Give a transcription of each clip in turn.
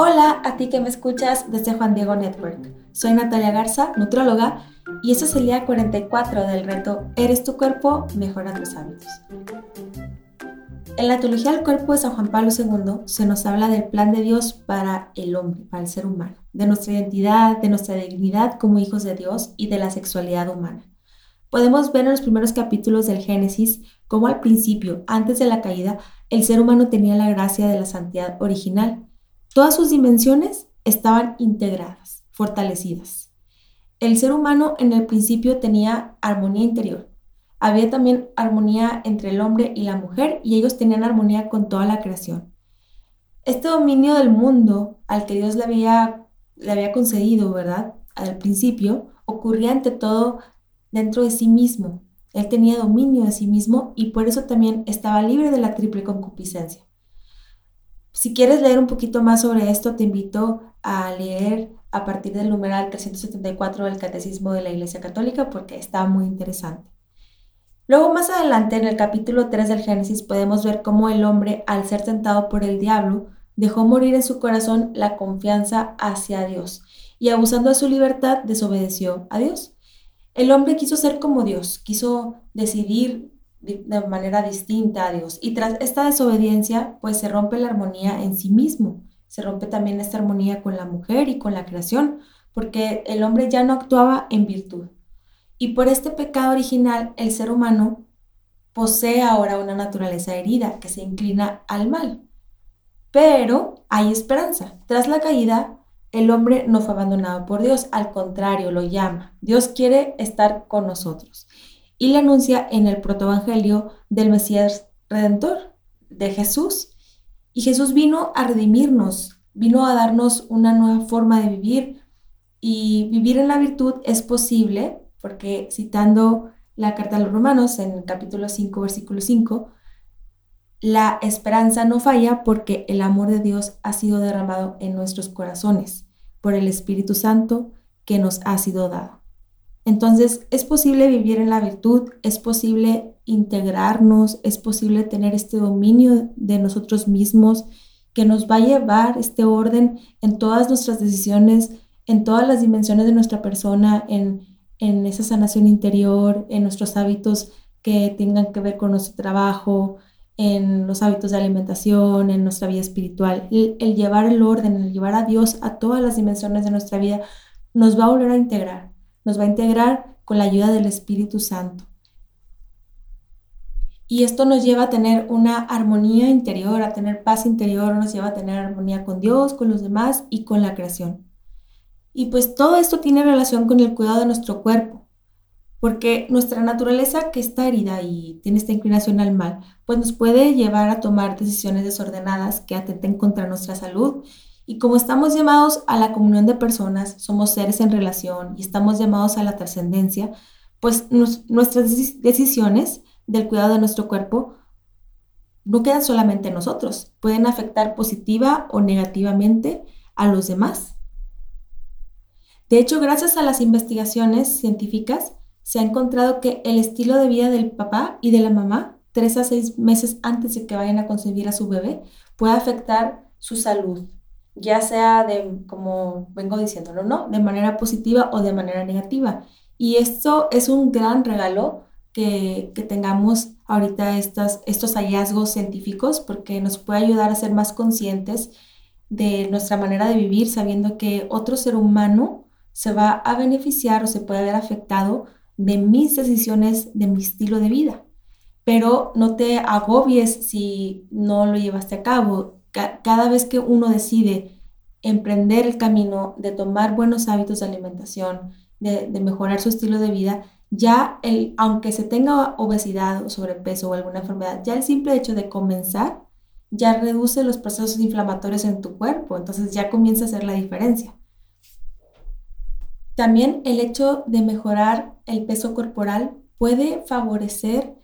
Hola a ti que me escuchas desde Juan Diego Network. Soy Natalia Garza, nutróloga, y este es el día 44 del reto Eres tu cuerpo, mejora tus hábitos. En la teología del cuerpo de San Juan Pablo II se nos habla del plan de Dios para el hombre, para el ser humano, de nuestra identidad, de nuestra dignidad como hijos de Dios y de la sexualidad humana. Podemos ver en los primeros capítulos del Génesis cómo al principio, antes de la caída, el ser humano tenía la gracia de la santidad original Todas sus dimensiones estaban integradas, fortalecidas. El ser humano en el principio tenía armonía interior. Había también armonía entre el hombre y la mujer y ellos tenían armonía con toda la creación. Este dominio del mundo al que Dios le había, le había concedido, ¿verdad? Al principio, ocurría ante todo dentro de sí mismo. Él tenía dominio de sí mismo y por eso también estaba libre de la triple concupiscencia. Si quieres leer un poquito más sobre esto, te invito a leer a partir del numeral 374 del Catecismo de la Iglesia Católica porque está muy interesante. Luego más adelante en el capítulo 3 del Génesis podemos ver cómo el hombre, al ser tentado por el diablo, dejó morir en su corazón la confianza hacia Dios y abusando de su libertad desobedeció a Dios. El hombre quiso ser como Dios, quiso decidir de manera distinta a Dios. Y tras esta desobediencia, pues se rompe la armonía en sí mismo. Se rompe también esta armonía con la mujer y con la creación, porque el hombre ya no actuaba en virtud. Y por este pecado original, el ser humano posee ahora una naturaleza herida que se inclina al mal. Pero hay esperanza. Tras la caída, el hombre no fue abandonado por Dios, al contrario, lo llama. Dios quiere estar con nosotros y le anuncia en el protoevangelio del Mesías Redentor, de Jesús. Y Jesús vino a redimirnos, vino a darnos una nueva forma de vivir. Y vivir en la virtud es posible, porque citando la carta a los romanos en el capítulo 5, versículo 5, la esperanza no falla porque el amor de Dios ha sido derramado en nuestros corazones por el Espíritu Santo que nos ha sido dado. Entonces, es posible vivir en la virtud, es posible integrarnos, es posible tener este dominio de nosotros mismos que nos va a llevar este orden en todas nuestras decisiones, en todas las dimensiones de nuestra persona, en, esa sanación interior, en nuestros hábitos que tengan que ver con nuestro trabajo, en los hábitos de alimentación, en nuestra vida espiritual. el llevar el orden, el llevar a Dios a todas las dimensiones de nuestra vida, nos va a volver a integrar nos va a integrar con la ayuda del Espíritu Santo. Y esto nos lleva a tener una armonía interior, a tener paz interior, nos lleva a tener armonía con Dios, con los demás y con la creación. Y pues todo esto tiene relación con el cuidado de nuestro cuerpo, porque nuestra naturaleza que está herida y tiene esta inclinación al mal, pues nos puede llevar a tomar decisiones desordenadas que atenten contra nuestra salud y como estamos llamados a la comunión de personas, somos seres en relación y estamos llamados a la trascendencia, pues nuestras decisiones del cuidado de nuestro cuerpo no quedan solamente en nosotros, pueden afectar positiva o negativamente a los demás. De hecho, gracias a las investigaciones científicas, se ha encontrado que el estilo de vida del papá y de la mamá, tres a seis meses antes de que vayan a concebir a su bebé, puede afectar su salud, ya sea de, como vengo diciéndolo, ¿no? De manera positiva o de manera negativa. Y esto es un gran regalo que, tengamos ahorita estas, estos hallazgos científicos porque nos puede ayudar a ser más conscientes de nuestra manera de vivir, sabiendo que otro ser humano se va a beneficiar o se puede ver afectado de mis decisiones, de mi estilo de vida. Pero no te agobies si no lo llevaste a cabo cada vez que uno decide emprender el camino de tomar buenos hábitos de alimentación, de, mejorar su estilo de vida, ya el, aunque se tenga obesidad o sobrepeso o alguna enfermedad, ya el simple hecho de comenzar ya reduce los procesos inflamatorios en tu cuerpo, entonces ya comienza a hacer la diferencia. También el hecho de mejorar el peso corporal puede favorecer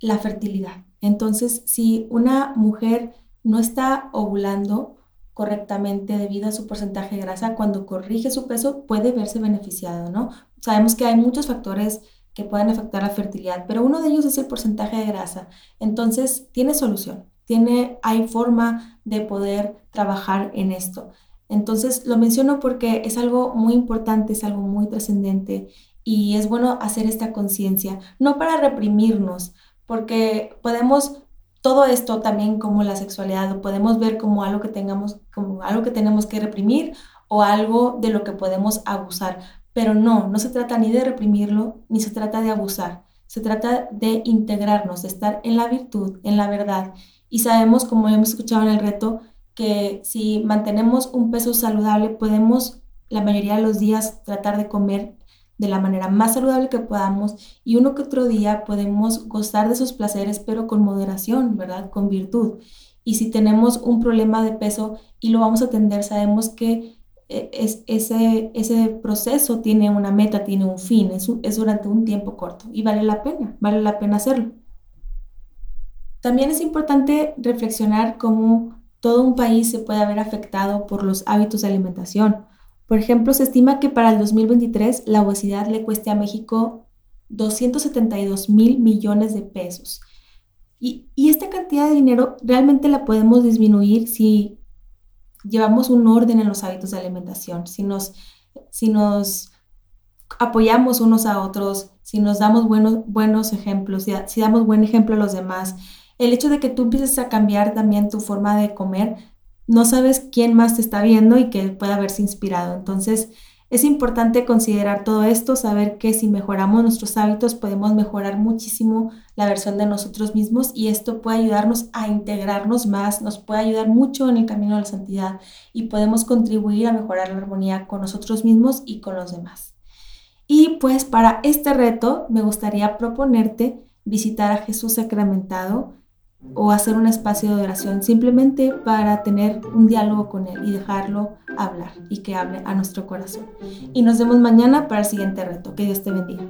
la fertilidad. Entonces, si una mujer no está ovulando correctamente debido a su porcentaje de grasa, cuando corrige su peso puede verse beneficiado, ¿no? Sabemos que hay muchos factores que pueden afectar la fertilidad, pero uno de ellos es el porcentaje de grasa. Entonces, tiene solución. tiene, hay forma de poder trabajar en esto. Entonces lo menciono porque es algo muy importante, es algo muy trascendente y es bueno hacer esta conciencia, no para reprimirnos, porque podemos todo esto también como la sexualidad lo podemos ver como algo que tengamos como algo que tenemos que reprimir o algo de lo que podemos abusar, pero no, no se trata ni de reprimirlo ni se trata de abusar. Se trata de integrarnos, de estar en la virtud, en la verdad. Y sabemos, como hemos escuchado en el reto, que si mantenemos un peso saludable, podemos la mayoría de los días tratar de comer de la manera más saludable que podamos y uno que otro día podemos gozar de esos placeres, pero con moderación, ¿verdad? Con virtud. Y si tenemos un problema de peso y lo vamos a atender, sabemos que eh, es, ese, ese proceso tiene una meta, tiene un fin, es, es durante un tiempo corto y vale la pena, vale la pena hacerlo. También es importante reflexionar cómo todo un país se puede haber afectado por los hábitos de alimentación. Por ejemplo, se estima que para el 2023 la obesidad le cueste a México 272 mil millones de pesos. Y, esta cantidad de dinero realmente la podemos disminuir si llevamos un orden en los hábitos de alimentación, si nos, si nos apoyamos unos a otros, si nos damos buenos, buenos ejemplos, si, si damos buen ejemplo a los demás, el hecho de que tú empieces a cambiar también tu forma de comer, no sabes quién más te está viendo y que pueda haberse inspirado. Entonces, es importante considerar todo esto, saber que si mejoramos nuestros hábitos podemos mejorar muchísimo la versión de nosotros mismos y esto puede ayudarnos a integrarnos más, nos puede ayudar mucho en el camino de la santidad y podemos contribuir a mejorar la armonía con nosotros mismos y con los demás. Y pues para este reto me gustaría proponerte visitar a Jesús sacramentado o hacer un espacio de oración simplemente para tener un diálogo con Él y dejarlo hablar y que hable a nuestro corazón. Y nos vemos mañana para el siguiente reto. Que Dios te bendiga.